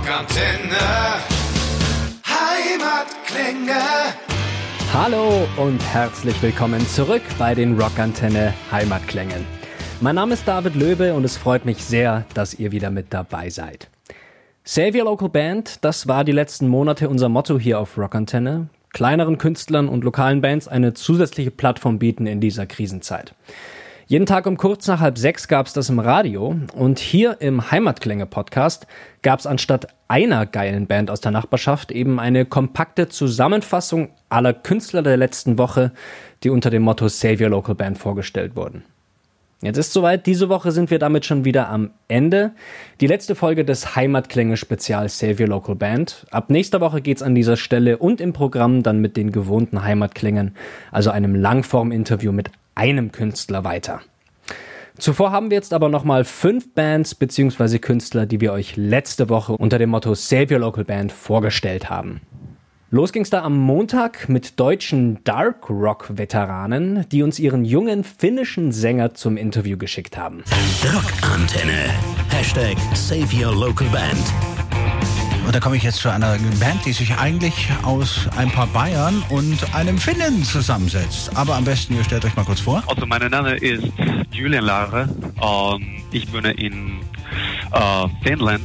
Rockantenne. Heimatklänge. Hallo und herzlich willkommen zurück bei den Rockantenne Heimatklängen. Mein Name ist David Löbe und es freut mich sehr, dass ihr wieder mit dabei seid. Save Your Local Band, das war die letzten Monate unser Motto hier auf Rockantenne. Kleineren Künstlern und lokalen Bands eine zusätzliche Plattform bieten in dieser Krisenzeit. Jeden Tag um kurz nach halb sechs gab es das im Radio und hier im Heimatklänge-Podcast gab es anstatt einer geilen Band aus der Nachbarschaft eben eine kompakte Zusammenfassung aller Künstler der letzten Woche, die unter dem Motto Save Your Local Band vorgestellt wurden. Jetzt ist soweit, diese Woche sind wir damit schon wieder am Ende. Die letzte Folge des Heimatklänge Spezial Save Your Local Band. Ab nächster Woche geht's an dieser Stelle und im Programm dann mit den gewohnten Heimatklängen, also einem Langform-Interview mit einem Künstler weiter. Zuvor haben wir jetzt aber nochmal fünf Bands bzw. Künstler, die wir euch letzte Woche unter dem Motto Save Your Local Band vorgestellt haben. Los ging's da am Montag mit deutschen Dark Rock Veteranen, die uns ihren jungen finnischen Sänger zum Interview geschickt haben. Rockantenne. Hashtag Save Your Local Band. Und da komme ich jetzt zu einer Band, die sich eigentlich aus ein paar Bayern und einem Finnen zusammensetzt. Aber am besten, ihr stellt euch mal kurz vor. Also mein Name ist Julian Lare. Ähm, ich wohne in äh, Finnland.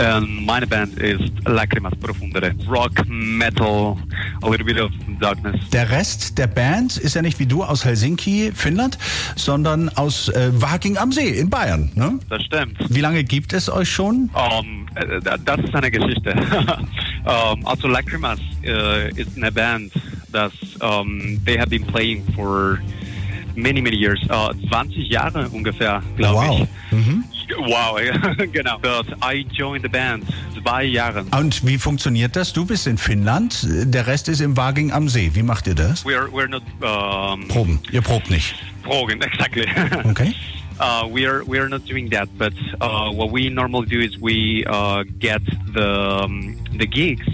Ähm, meine Band ist Lacrimas Profundere. Rock, Metal, a little bit of darkness. Der Rest der Band ist ja nicht wie du aus Helsinki, Finnland, sondern aus äh, Waking am See in Bayern. Ne? Das stimmt. Wie lange gibt es euch schon? Ähm, äh, das ist eine Geschichte. ähm, also Lacrimas äh, ist eine Band, das um, they have been playing for many, many years. Uh, 20 Jahre ungefähr, glaube wow. ich. Mhm. Wow, genau. But I joined the band zwei Jahre. Und wie funktioniert das? Du bist in Finnland, der Rest ist im Waging am See. Wie macht ihr das? We're, we're not... Um, Proben. Ihr probt nicht. Proben, exactly. Okay. Uh, we are we are not doing that, but uh, what we normally do is we uh, get the um, the gigs,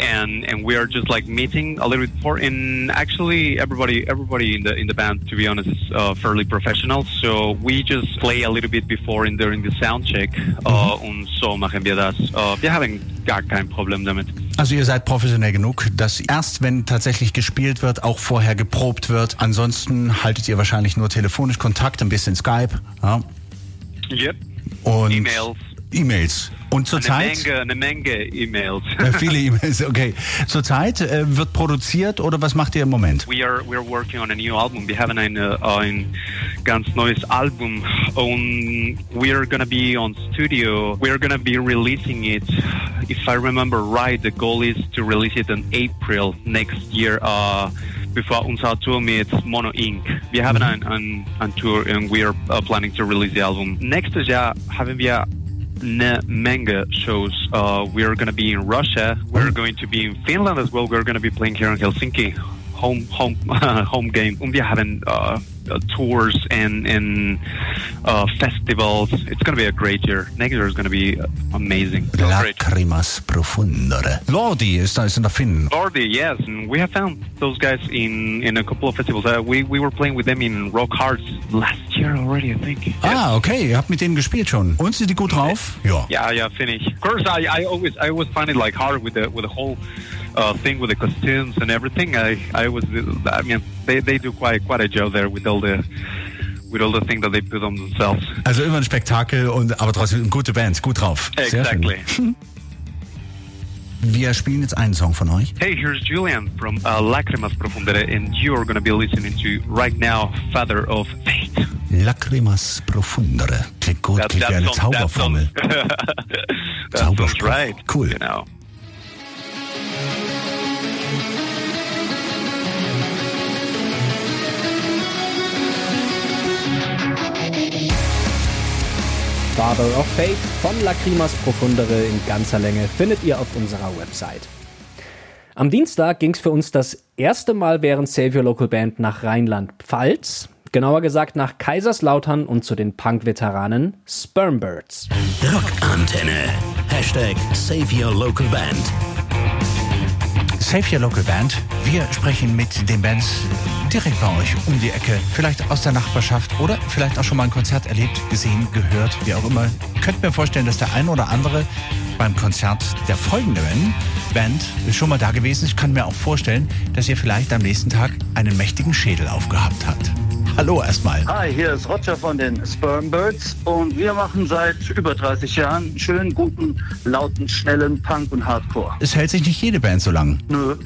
and and we are just like meeting a little bit before. And actually, everybody everybody in the in the band, to be honest, is uh, fairly professional. So we just play a little bit before and during the sound check, uh, und so machen wir das. Uh, wir haben gar kein Problem damit. Also ihr seid professionell genug, dass erst wenn tatsächlich gespielt wird, auch vorher geprobt wird. Ansonsten haltet ihr wahrscheinlich nur telefonisch Kontakt, ein bisschen Skype. Ja. Yep. Und E-Mails. E-Mails. Und Eine zurzeit? Menge, eine Menge E-Mails. Ja, viele E-Mails, okay. Zurzeit äh, wird produziert oder was macht ihr im Moment? We are we are working on a new album. Wir haben ein, äh, ein ganz neues Album und we are gonna be on studio. We are gonna be releasing it. If I remember right, the goal is to release it in April next year. Uh, bevor unser Tour mit Mono Inc. Wir haben ein, ein, ein Tour and we are uh, planning to release the album. Nächstes Jahr haben wir eine Menge shows. Uh, we're going to be in Russia. We're going to be in Finland as well. We're going to be playing here in Helsinki. Home, home, home game. Und wir haben uh, uh, tours and and uh, festivals. It's going to be a great year. Next year is going to be amazing. Great. Lacrimas profundere. Lordi da, ist in der Finnen. Lordi, yes, and we have found those guys in in a couple of festivals. Uh, we we were playing with them in Rock Hearts last year already, I think. Ah, okay, ihr habt mit denen gespielt schon. Und sind die gut drauf? Ja. Yeah, yeah, Finnish. Of course, I, I always I always find it like hard with the with the whole uh, thing with the costumes and everything. I I was I mean they, they do quite quite a job there with all the with all the things that they put on themselves. Also immer ein Spektakel, und, aber trotzdem eine gute Band, gut drauf. Sehr schön. Exactly. Wir spielen jetzt einen Song von euch. hey, here's Julian from uh, Lacrimas Profundere, and you are going to be listening to right now Father of Fate. Lacrimas profundere. Klingt gut, klingt wie eine Zauberformel. Zauberspruch. right. Cool. You Father of Fate von Lacrimas Profundere in ganzer Länge findet ihr auf unserer Website. Am Dienstag ging es für uns das erste Mal während Save Your Local Band nach Rheinland-Pfalz. Genauer gesagt nach Kaiserslautern und zu den Punk-Veteranen Spermbirds. Rockantenne. Hashtag Save Your Local Band. Save Your Local Band. Wir sprechen mit den Bands direkt bei euch um die Ecke. Vielleicht aus der Nachbarschaft oder vielleicht auch schon mal ein Konzert erlebt, gesehen, gehört, wie auch immer. Könnt mir vorstellen, dass der eine oder andere beim Konzert der folgenden Band schon mal da gewesen ist. Ich kann mir auch vorstellen, dass ihr vielleicht am nächsten Tag einen mächtigen Schädel aufgehabt habt. Hallo erstmal. Hi, hier ist Roger von den Spermbirds und wir machen seit über 30 Jahren schönen, guten, lauten, schnellen Punk und Hardcore. Es hält sich nicht jede Band so lang. Nö.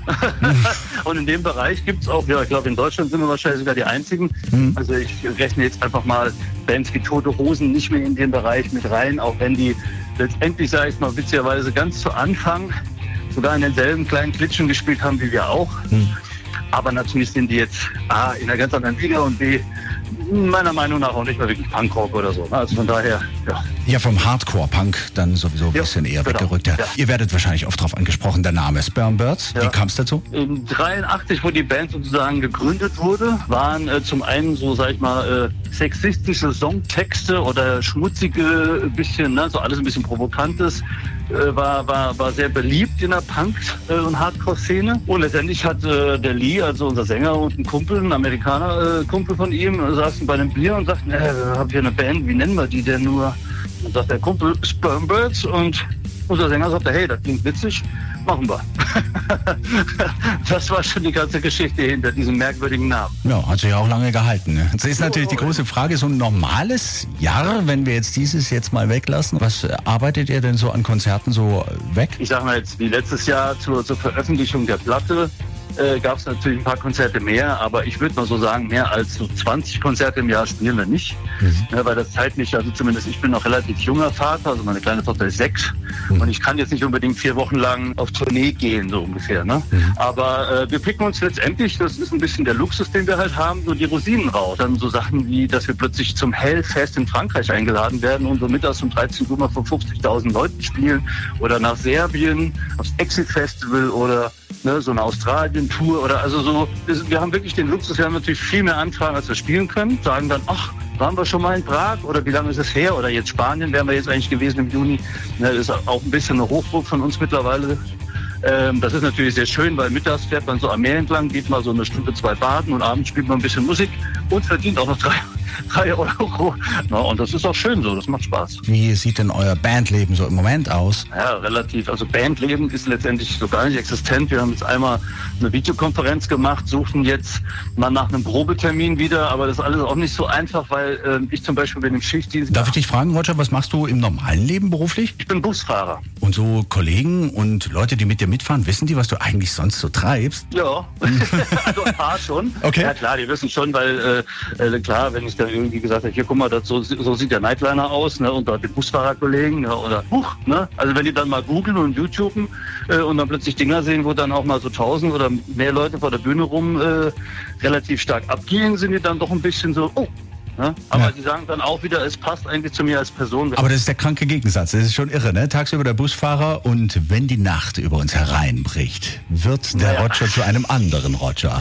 und in dem Bereich gibt es auch, ja, ich glaube, in Deutschland sind wir wahrscheinlich sogar die einzigen. Also ich rechne jetzt einfach mal Bands wie Tote Hosen nicht mehr in den Bereich mit rein, auch wenn die letztendlich, sage ich mal, witzigerweise ganz zu Anfang sogar in denselben kleinen Klitschen gespielt haben wie wir auch. Aber natürlich sind die jetzt A in einer ganz anderen Liga und B meiner Meinung nach auch nicht mehr wirklich Punkrock oder so. Also von daher, ja. Ja, vom Hardcore-Punk dann sowieso ein Ja, bisschen eher genau. weggerückt. Ja. Ihr werdet wahrscheinlich oft darauf angesprochen, der Name Spermbirds. Wie Ja. kam es dazu? In 83, wo die Band sozusagen gegründet wurde, waren äh, zum einen so, sag ich mal, äh, sexistische Songtexte oder schmutzige, äh, bisschen, ne, so alles ein bisschen provokantes, äh, war, war, war sehr beliebt in der Punk- äh, und Hardcore-Szene. Und letztendlich hat äh, der Lee, also unser Sänger und ein Kumpel, ein Amerikaner, äh, Kumpel von ihm, saßen bei einem Bier und sagten, äh, wir haben hier eine Band, wie nennen wir die denn nur? Dann sagt der Kumpel Spermbirds und unser Sänger sagte, hey, das klingt witzig, machen wir. das war schon die ganze Geschichte hinter diesem merkwürdigen Namen. Ja, hat sich auch lange gehalten. ne? Jetzt ist natürlich die große Frage, so ein normales Jahr, wenn wir jetzt dieses jetzt mal weglassen, was äh, arbeitet ihr denn so an Konzerten so weg? Ich sage mal jetzt, wie letztes Jahr zur, zur Veröffentlichung der Platte äh, gab es natürlich ein paar Konzerte mehr, aber ich würde mal so sagen, mehr als so 20 Konzerte im Jahr spielen wir nicht, ja, weil das zeitlich, also zumindest ich bin noch relativ junger Vater, also meine kleine Tochter ist sechs und ich kann jetzt nicht unbedingt vier Wochen lang auf Tournee gehen, so ungefähr. Ne? Aber äh, wir picken uns letztendlich, das ist ein bisschen der Luxus, den wir halt haben, so die Rosinen raus. Dann so Sachen wie, dass wir plötzlich zum Hellfest in Frankreich eingeladen werden und so mittags um 13 Uhr mal vor 50.000 Leuten spielen oder nach Serbien aufs Exit Festival oder ne, so eine Australien-Tour oder also so. Wir haben wirklich den Luxus, wir haben natürlich viel mehr Anfragen, als wir spielen können. Sagen dann, ach, waren wir schon mal in Prag oder wie lange ist es her? Oder jetzt Spanien wären wir jetzt eigentlich gewesen im Juni. Ne, das ist auch ein bisschen eine Hochburg von uns mittlerweile. Ähm, das ist natürlich sehr schön, weil mittags fährt man so am Meer entlang, geht mal so eine Stunde, zwei baden und abends spielt man ein bisschen Musik und verdient auch noch drei, drei Euro. Na, und das ist auch schön so, das macht Spaß. Wie sieht denn euer Bandleben so im Moment aus? Ja, relativ. Also Bandleben ist letztendlich so gar nicht existent. Wir haben jetzt einmal eine Videokonferenz gemacht, suchen jetzt mal nach einem Probetermin wieder, aber das ist alles auch nicht so einfach, weil ähm, ich zum Beispiel bin im Schichtdienst. Darf ich dich fragen, Roger, was machst du im normalen Leben beruflich? Ich bin Busfahrer. Und so Kollegen und Leute, die mit dir mitfahren, wissen die, was du eigentlich sonst so treibst? Ja, also ein paar schon. Okay. Ja klar, die wissen schon, weil äh, äh, klar, wenn ich dann irgendwie gesagt habe, hier guck mal, das, so, so sieht der Nightliner aus, ne, und da die Busfahrerkollegen, ja, oder huch, ne, also wenn die dann mal googeln und YouTuben äh, und dann plötzlich Dinger sehen, wo dann auch mal so tausend oder mehr Leute vor der Bühne rum äh, relativ stark abgehen, sind die dann doch ein bisschen so, oh. Ne? Aber Ja. die sagen dann auch wieder, es passt eigentlich zu mir als Person. Aber das ist der kranke Gegensatz. Das ist schon irre, ne? Tagsüber der Busfahrer und wenn die Nacht über uns hereinbricht, wird der Naja. Roger zu einem anderen Roger.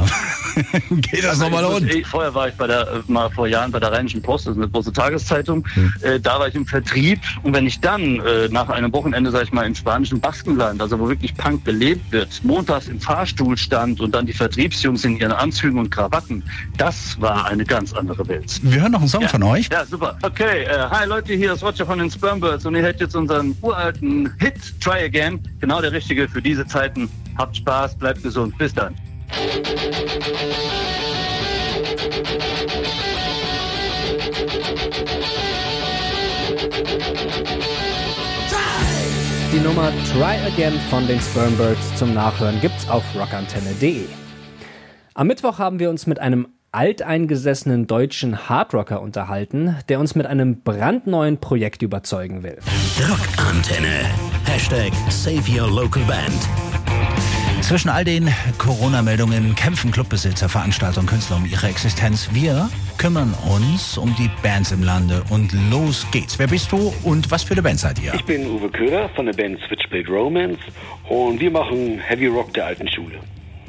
Geht das nochmal muss- rund? ich- Vorher war ich bei der, mal vor Jahren bei der Rheinischen Post, das ist eine große Tageszeitung. Hm. Äh, da war ich im Vertrieb und wenn ich dann äh, nach einem Wochenende, sag ich mal, im spanischen Baskenland, also wo wirklich Punk gelebt wird, montags im Fahrstuhl stand und dann die Vertriebsjungs in ihren Anzügen und Krawatten, das war eine ganz andere Welt. Wir hören noch einen Song von euch. Ja, super. Okay, äh, hi Leute, hier ist Roger von den Spermbirds und ihr hört jetzt unseren uralten Hit Try Again. Genau der richtige für diese Zeiten. Habt Spaß, bleibt gesund. Bis dann. Die Nummer Try Again von den Spermbirds zum Nachhören gibt's auf rockantenne.de. Am Mittwoch haben wir uns mit einem alteingesessenen deutschen Hardrocker unterhalten, der uns mit einem brandneuen Projekt überzeugen will. Rockantenne. Hashtag Save Your Local Band. Zwischen all den Corona-Meldungen kämpfen Clubbesitzer, Veranstalter und Künstler um ihre Existenz. Wir kümmern uns um die Bands im Lande und los geht's. Wer bist du und was für eine Band seid ihr? Ich bin Uwe Köhler von der Band Switchblade Romance und wir machen Heavy Rock der alten Schule.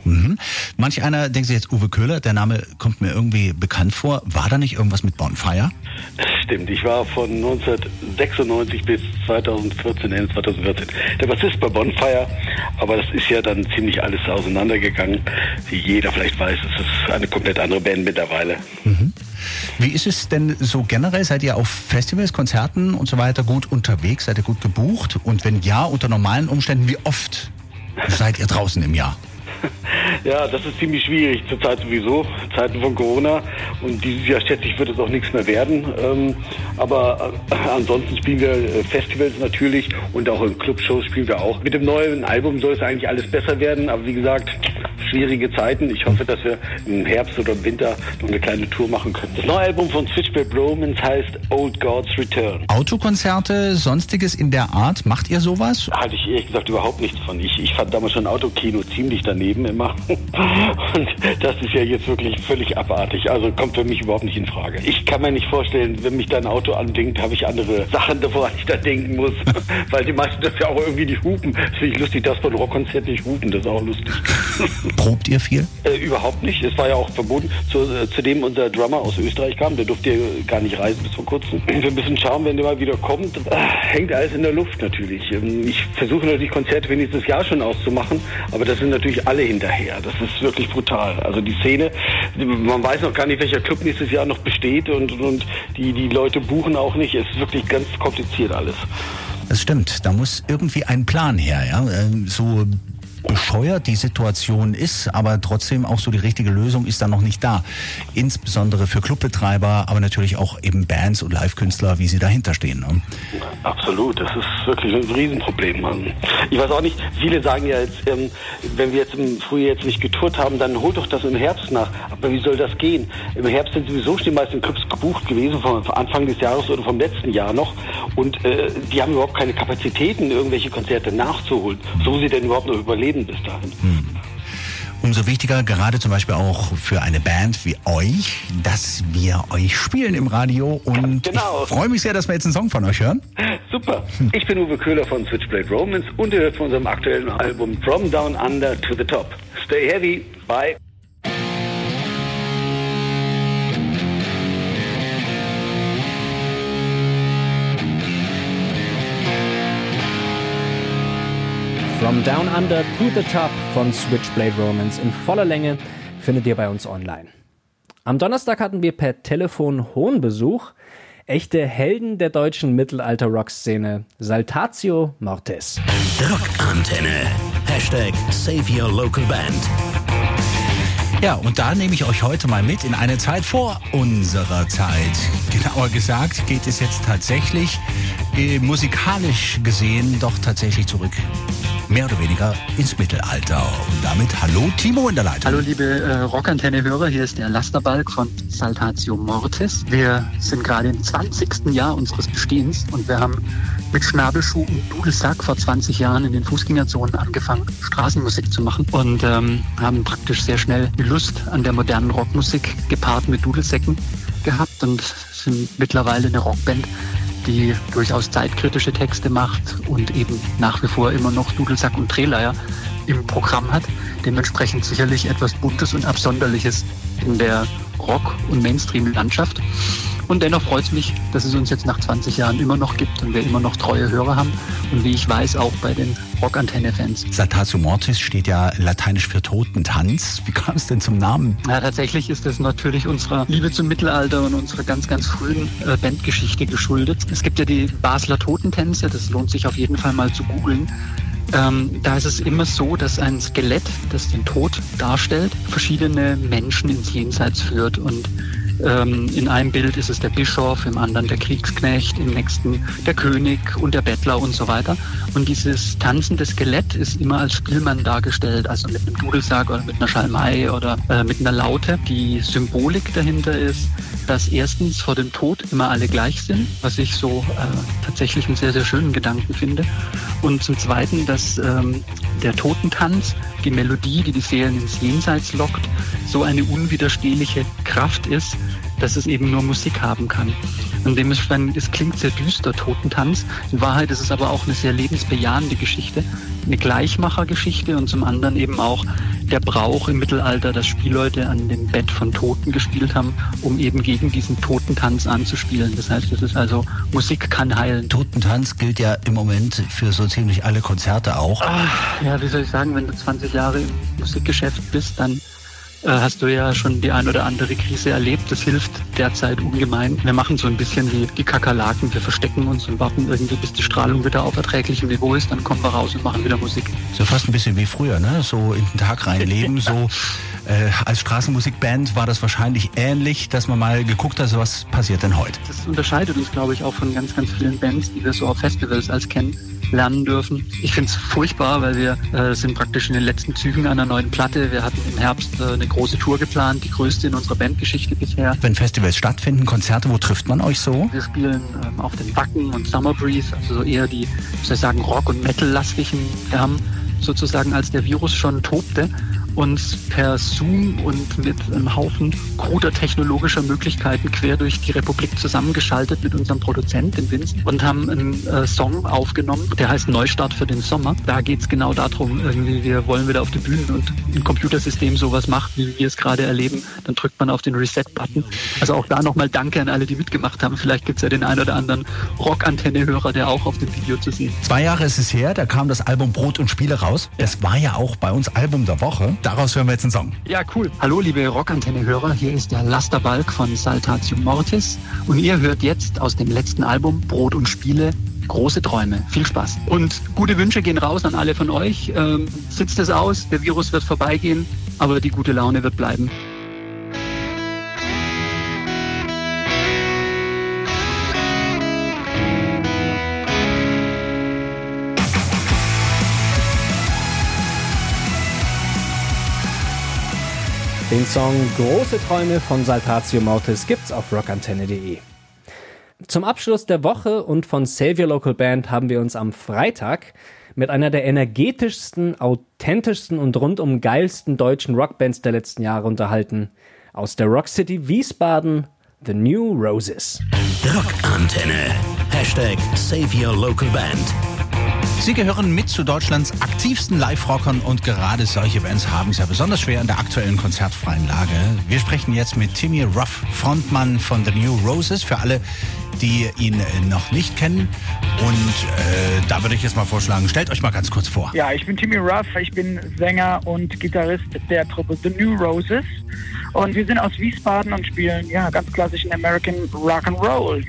Mhm. Manch einer denkt sich jetzt, Uwe Köhler, der Name kommt mir irgendwie bekannt vor. War da nicht irgendwas mit Bonfire? Das stimmt, ich war von 1996 bis 2014, Ende 2014 der Bassist bei Bonfire, aber das ist ja dann ziemlich alles auseinandergegangen. Wie jeder vielleicht weiß, es ist eine komplett andere Band mittlerweile. Wie ist es denn so generell? Seid ihr auf Festivals, Konzerten und so weiter gut unterwegs? Seid ihr gut gebucht? Und wenn ja, unter normalen Umständen, wie oft seid ihr draußen im Jahr? Ja, das ist ziemlich schwierig zurzeit sowieso, Zeiten von Corona. Und dieses Jahr schätze ich, wird es auch nichts mehr werden. Ähm, aber äh, ansonsten spielen wir äh, Festivals natürlich und auch in Clubshows spielen wir auch. Mit dem neuen Album soll es eigentlich alles besser werden. Aber wie gesagt, schwierige Zeiten. Ich hoffe, dass wir im Herbst oder im Winter noch eine kleine Tour machen können. Das neue Album von Switchback Romance heißt Old Gods Return. Autokonzerte, sonstiges in der Art, macht ihr sowas? Halte ich ehrlich gesagt überhaupt nichts von. Ich, ich fand damals schon Autokino ziemlich daneben immer. Und das ist ja jetzt wirklich völlig abartig. Also kommt für mich überhaupt nicht in Frage. Ich kann mir nicht vorstellen, wenn mich dein Auto andingt, habe ich andere Sachen, woran ich da denken muss. Weil die meisten das ja auch irgendwie nicht hupen. Das finde ich lustig, dass von Rockkonzert nicht hupen. Das ist auch lustig. Probt ihr viel? Äh, überhaupt nicht. Es war ja auch verboten. Zu, äh, zudem unser Drummer aus Österreich kam. Der durfte ja gar nicht reisen bis vor kurzem. Wir müssen schauen, wenn der mal wieder kommt. Äh, hängt alles in der Luft natürlich. Ähm, ich versuche natürlich Konzerte für nächstes Jahr schon auszumachen. Aber das sind natürlich alle hinterher. Das ist wirklich brutal. Also die Szene, man weiß noch gar nicht, welcher Club nächstes Jahr noch besteht. Und, und die, die Leute buchen auch nicht. Es ist wirklich ganz kompliziert alles. Das stimmt. Da muss irgendwie ein Plan her, ja. Ähm, So bescheuert die Situation ist, aber trotzdem auch so die richtige Lösung ist dann noch nicht da. Insbesondere für Clubbetreiber, aber natürlich auch eben Bands und Live-Künstler, wie sie dahinter stehen. Ne? Absolut, das ist wirklich ein Riesenproblem. Ich weiß auch nicht, viele sagen ja jetzt, ähm, wenn wir jetzt im Frühjahr jetzt nicht getourt haben, dann holt doch das im Herbst nach. Aber wie soll das gehen? Im Herbst sind sowieso schon die meisten Clubs gebucht gewesen, vom Anfang des Jahres oder vom letzten Jahr noch. Und äh, die haben überhaupt keine Kapazitäten, irgendwelche Konzerte nachzuholen. So sie denn überhaupt noch überleben bis dahin. Hm. Umso wichtiger, gerade zum Beispiel auch für eine Band wie euch, dass wir euch spielen im Radio. Und Genau. ich freue mich sehr, dass wir jetzt einen Song von euch hören. Super. Ich bin Uwe Köhler von Switchblade Romance und ihr hört von unserem aktuellen Album From Down Under to the Top. Stay heavy. Bye. From Down Under to the Top von Switchblade Romance in voller Länge findet ihr bei uns online. Am Donnerstag hatten wir per Telefon hohen Besuch. Echte Helden der deutschen Mittelalter-Rock-Szene. Saltatio Mortis. Rockantenne. Hashtag Save Your Local Band. Ja, und da nehme ich euch heute mal mit in eine Zeit vor unserer Zeit. Genauer gesagt geht es jetzt tatsächlich äh, musikalisch gesehen doch tatsächlich zurück. Mehr oder weniger ins Mittelalter. Und damit hallo Timo in der Leitung. Hallo liebe äh, Rockantenne-Hörer, hier ist der Lasterbalk von Saltatio Mortis. Wir sind gerade im 20. Jahr unseres Bestehens und wir haben mit Schnabelschuh und Dudelsack vor 20 Jahren in den Fußgängerzonen angefangen, Straßenmusik zu machen und ähm, haben praktisch sehr schnell Lust an der modernen Rockmusik gepaart mit Dudelsäcken gehabt und sind mittlerweile eine Rockband, die durchaus zeitkritische Texte macht und eben nach wie vor immer noch Dudelsack und Drehleier im Programm hat. Dementsprechend sicherlich etwas Buntes und Absonderliches in der Rock- und Mainstream-Landschaft. Und dennoch freut es mich, dass es uns jetzt nach 20 Jahren immer noch gibt und wir immer noch treue Hörer haben. Und wie ich weiß, auch bei den Rockantenne-Fans. Saltatio Mortis steht ja lateinisch für Totentanz. Wie kam es denn zum Namen? Ja, tatsächlich ist es natürlich unserer Liebe zum Mittelalter und unserer ganz, ganz frühen äh, Bandgeschichte geschuldet. Es gibt ja die Basler Totentänze, das lohnt sich auf jeden Fall mal zu googeln. Ähm, da ist es immer so, dass ein Skelett, das den Tod darstellt, verschiedene Menschen ins Jenseits führt. Und ähm, in einem Bild ist es der Bischof, im anderen der Kriegsknecht, im nächsten der König und der Bettler und so weiter. Und dieses tanzende Skelett ist immer als Spielmann dargestellt, also mit einem Dudelsack oder mit einer Schalmei oder äh, mit einer Laute. Die Symbolik dahinter ist, dass erstens vor dem Tod immer alle gleich sind, was ich so äh, tatsächlich einen sehr, sehr schönen Gedanken finde. Und zum Zweiten, dass ähm, der Totentanz, die Melodie, die die Seelen ins Jenseits lockt, so eine unwiderstehliche Kraft ist, dass es eben nur Musik haben kann. Und dementsprechend, es klingt sehr düster, Totentanz. In Wahrheit ist es aber auch eine sehr lebensbejahende Geschichte, eine Gleichmachergeschichte und zum anderen eben auch der Brauch im Mittelalter, dass Spielleute an dem Bett von Toten gespielt haben, um eben gegen diesen Totentanz anzuspielen. Das heißt, es ist also, Musik kann heilen. Totentanz gilt ja im Moment für so ziemlich alle Konzerte auch. Ah, ja, wie soll ich sagen, wenn du 20 Jahre im Musikgeschäft bist, dann hast du ja schon die ein oder andere Krise erlebt. Das hilft derzeit ungemein. Wir machen so ein bisschen wie die Kakerlaken. Wir verstecken uns und warten irgendwie, bis die Strahlung wieder auf erträglichem Niveau ist. Dann kommen wir raus und machen wieder Musik. So fast ein bisschen wie früher, ne? So in den Tag reinleben, so äh, als Straßenmusikband war das wahrscheinlich ähnlich, dass man mal geguckt hat, was passiert denn heute. Das unterscheidet uns, glaube ich, auch von ganz, ganz vielen Bands, die wir so auf Festivals als kennen lernen dürfen. Ich finde es furchtbar, weil wir äh, sind praktisch in den letzten Zügen einer neuen Platte. Wir hatten im Herbst äh, eine große Tour geplant, die größte in unserer Bandgeschichte bisher. Wenn Festivals stattfinden, Konzerte, wo trifft man euch so? Wir spielen ähm, auf den Wacken und Summer Breeze, also so eher die, soll ich sagen, Rock- und Metal-lastigen. Wir haben sozusagen, als der Virus schon tobte, uns per Zoom und mit einem Haufen kruder technologischer Möglichkeiten quer durch die Republik zusammengeschaltet mit unserem Produzent, dem Vincent, und haben einen äh, Song aufgenommen, der heißt Neustart für den Sommer. Da geht es genau darum, irgendwie, wir wollen wieder auf die Bühne und ein Computersystem sowas macht, wie wir es gerade erleben, dann drückt man auf den Reset-Button. Also auch da nochmal Danke an alle, die mitgemacht haben. Vielleicht gibt es ja den einen oder anderen Rock-Antenne-Hörer, der auch auf dem Video zu sehen. Zwei Jahre ist es her, da kam das Album Brot und Spiele raus. Das war ja auch bei uns Album der Woche. Daraus hören wir jetzt einen Song. Ja, cool. Hallo, liebe Rockantenne-Hörer. Hier ist der Lasterbalk von Saltatio Mortis. Und ihr hört jetzt aus dem letzten Album Brot und Spiele große Träume. Viel Spaß. Und gute Wünsche gehen raus an alle von euch. Ähm, sitzt es aus, der Virus wird vorbeigehen, aber die gute Laune wird bleiben. Den Song Große Träume von Saltatio Mortis gibt's auf rockantenne.de. Zum Abschluss der Woche und von Save Your Local Band haben wir uns am Freitag mit einer der energetischsten, authentischsten und rundum geilsten deutschen Rockbands der letzten Jahre unterhalten. Aus der Rock City Wiesbaden, The New Roses. Rockantenne. Hashtag Save Your Local Band. Sie gehören mit zu Deutschlands aktivsten Live-Rockern und gerade solche Bands haben es ja besonders schwer in der aktuellen konzertfreien Lage. Wir sprechen jetzt mit Timmy Ruff, Frontmann von The New Roses, für alle, die ihn noch nicht kennen. Und äh, da würde ich jetzt mal vorschlagen, stellt euch mal ganz kurz vor. Ja, ich bin Timmy Ruff, ich bin Sänger und Gitarrist der Truppe The New Roses. Und wir sind aus Wiesbaden und spielen ja ganz klassischen American Rock'n'Roll.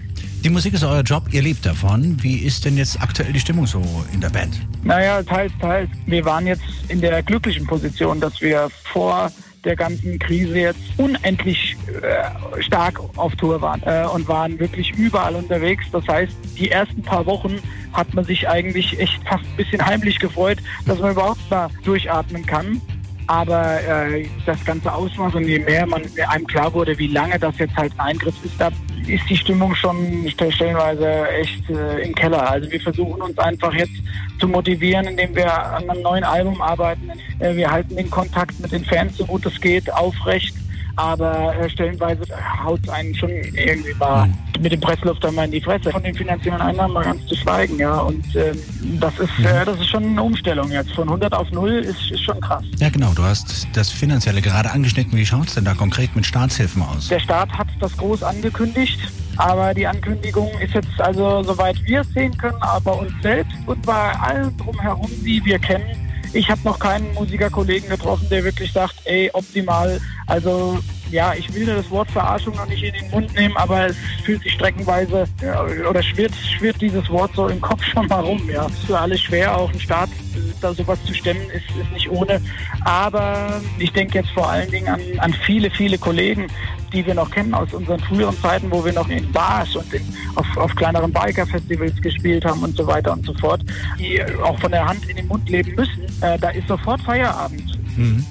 Die Musik ist euer Job, ihr lebt davon. Wie ist denn jetzt aktuell die Stimmung so in der Band? Naja, teils, teils. Wir waren jetzt in der glücklichen Position, dass wir vor der ganzen Krise jetzt unendlich äh, stark auf Tour waren äh, und waren wirklich überall unterwegs. Das heißt, die ersten paar Wochen hat man sich eigentlich echt fast ein bisschen heimlich gefreut, dass man überhaupt mal durchatmen kann. Aber äh, das ganze Ausmaß und je mehr man einem klar wurde, wie lange das jetzt halt ein Eingriff ist, da ist die Stimmung schon stellenweise echt äh, im Keller. Also wir versuchen uns einfach jetzt zu motivieren, indem wir an einem neuen Album arbeiten. Äh, wir halten den Kontakt mit den Fans so gut es geht aufrecht aber äh, stellenweise haut es einen schon irgendwie mal mit dem Presslüfter mal in die Fresse. Von den finanziellen Einnahmen mal ganz zu schweigen, ja. Und ähm, das ist äh, das ist schon eine Umstellung jetzt. Von 100 auf 0 ist, ist schon krass. Ja, genau. Du hast das Finanzielle gerade angeschnitten. Wie schaut es denn da konkret mit Staatshilfen aus? Der Staat hat das groß angekündigt. Aber die Ankündigung ist jetzt also, soweit wir es sehen können, aber uns selbst und bei allen drumherum, die wir kennen, ich habe noch keinen Musikerkollegen getroffen, der wirklich sagt, ey, optimal. Also ja, ich will das Wort Verarschung noch nicht in den Mund nehmen, aber es fühlt sich streckenweise ja, oder schwirrt, schwirrt dieses Wort so im Kopf schon mal rum. Ja, ist für alle schwer, auch ein Staat da sowas zu stemmen, ist, ist nicht ohne. Aber ich denke jetzt vor allen Dingen an, an viele, viele Kollegen, die wir noch kennen aus unseren früheren Zeiten, wo wir noch in Bars und in, auf, auf kleineren Biker-Festivals gespielt haben und so weiter und so fort, die auch von der Hand in den Mund leben müssen. Äh, da ist sofort Feierabend. Mhm.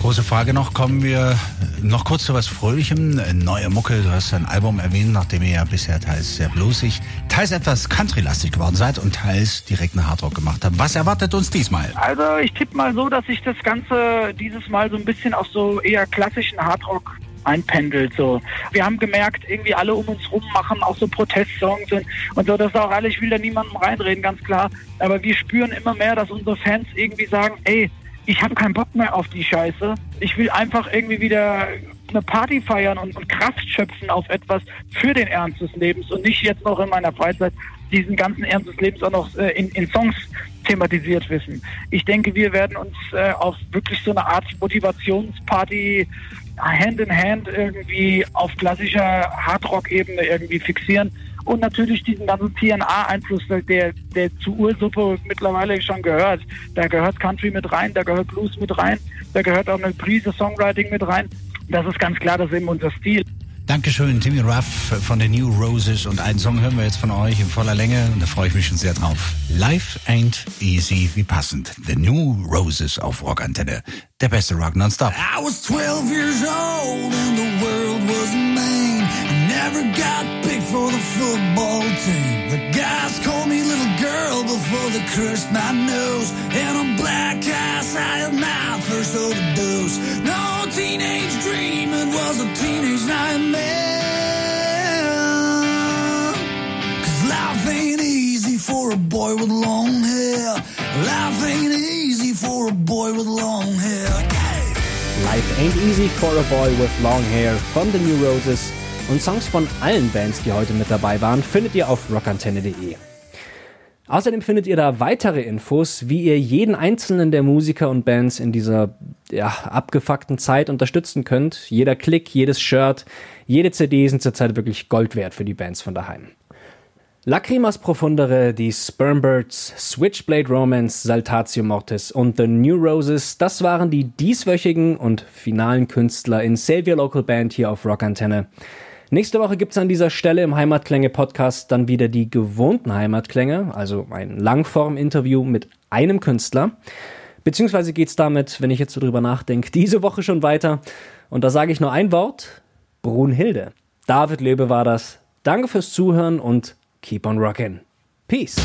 Große Frage noch, kommen wir noch kurz zu was Fröhlichem. Neue Mucke, du hast ein Album erwähnt, nachdem ihr ja bisher teils sehr bluesig, teils etwas countrylastig geworden seid und teils direkt einen Hardrock gemacht habt. Was erwartet uns diesmal? Also ich tippe mal so, dass sich das Ganze dieses Mal so ein bisschen auf so eher klassischen Hardrock einpendelt. So. Wir haben gemerkt, irgendwie alle um uns rum machen auch so Protestsongs und, und so. Das ist auch alles, ich will da niemandem reinreden, ganz klar. Aber wir spüren immer mehr, dass unsere Fans irgendwie sagen, ey, ich habe keinen Bock mehr auf die Scheiße. Ich will einfach irgendwie wieder eine Party feiern und, und, Kraft schöpfen auf etwas für den Ernst des Lebens und nicht jetzt noch in meiner Freizeit diesen ganzen Ernst des Lebens auch noch äh, in, in Songs thematisiert wissen. Ich denke, wir werden uns äh, auf wirklich so eine Art Motivationsparty Hand in Hand irgendwie auf klassischer Hardrock-Ebene irgendwie fixieren und natürlich diesen ganzen TNA-Einfluss, der, der zu Ursuppe mittlerweile schon gehört. Da gehört Country mit rein, da gehört Blues mit rein, da gehört auch eine Prise Songwriting mit rein. Das ist ganz klar, das ist eben unser Stil. Dankeschön, Timmy Ruff von den New Roses. Und einen Song hören wir jetzt von euch in voller Länge. Und da freue ich mich schon sehr drauf. Life ain't easy, wie passend. The New Roses auf Rockantenne. Der beste Rock nonstop. I was 12 years old and the world was mean. I never got picked for the football team. The guys called me little girl before they crushed my nose. And on black I had my first overdose. No teenage dream, it was a teenage nightmare. Cause life ain't easy for a boy with long hair. Life ain't easy for a boy with long hair. Life Ain't Easy for a Boy with Long Hair von The New Roses und Songs von allen Bands, die heute mit dabei waren, findet ihr auf rockantenne.de. Außerdem findet ihr da weitere Infos, wie ihr jeden einzelnen der Musiker und Bands in dieser ja, abgefuckten Zeit unterstützen könnt. Jeder Klick, jedes Shirt, jede CD sind zurzeit wirklich Gold wert für die Bands von daheim. Lacrimas Profundere, die Spermbirds, Switchblade Romance, Saltatio Mortis und The New Roses, das waren die dieswöchigen und finalen Künstler in Save Your Local Band hier auf Rockantenne. Nächste Woche gibt's an dieser Stelle im Heimatklänge-Podcast dann wieder die gewohnten Heimatklänge, also ein Langform-Interview mit einem Künstler. Beziehungsweise geht's damit, wenn ich jetzt so drüber nachdenke, diese Woche schon weiter. Und da sage ich nur ein Wort: Brunhilde. David Löbe war das. Danke fürs Zuhören und keep on rockin'. Peace.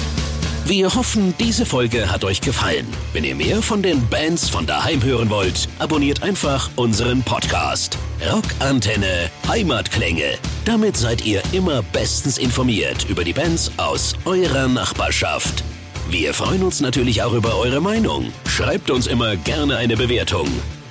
Wir hoffen, diese Folge hat euch gefallen. Wenn ihr mehr von den Bands von daheim hören wollt, abonniert einfach unseren Podcast. Rockantenne Heimatklänge. Damit seid ihr immer bestens informiert über die Bands aus eurer Nachbarschaft. Wir freuen uns natürlich auch über eure Meinung. Schreibt uns immer gerne eine Bewertung.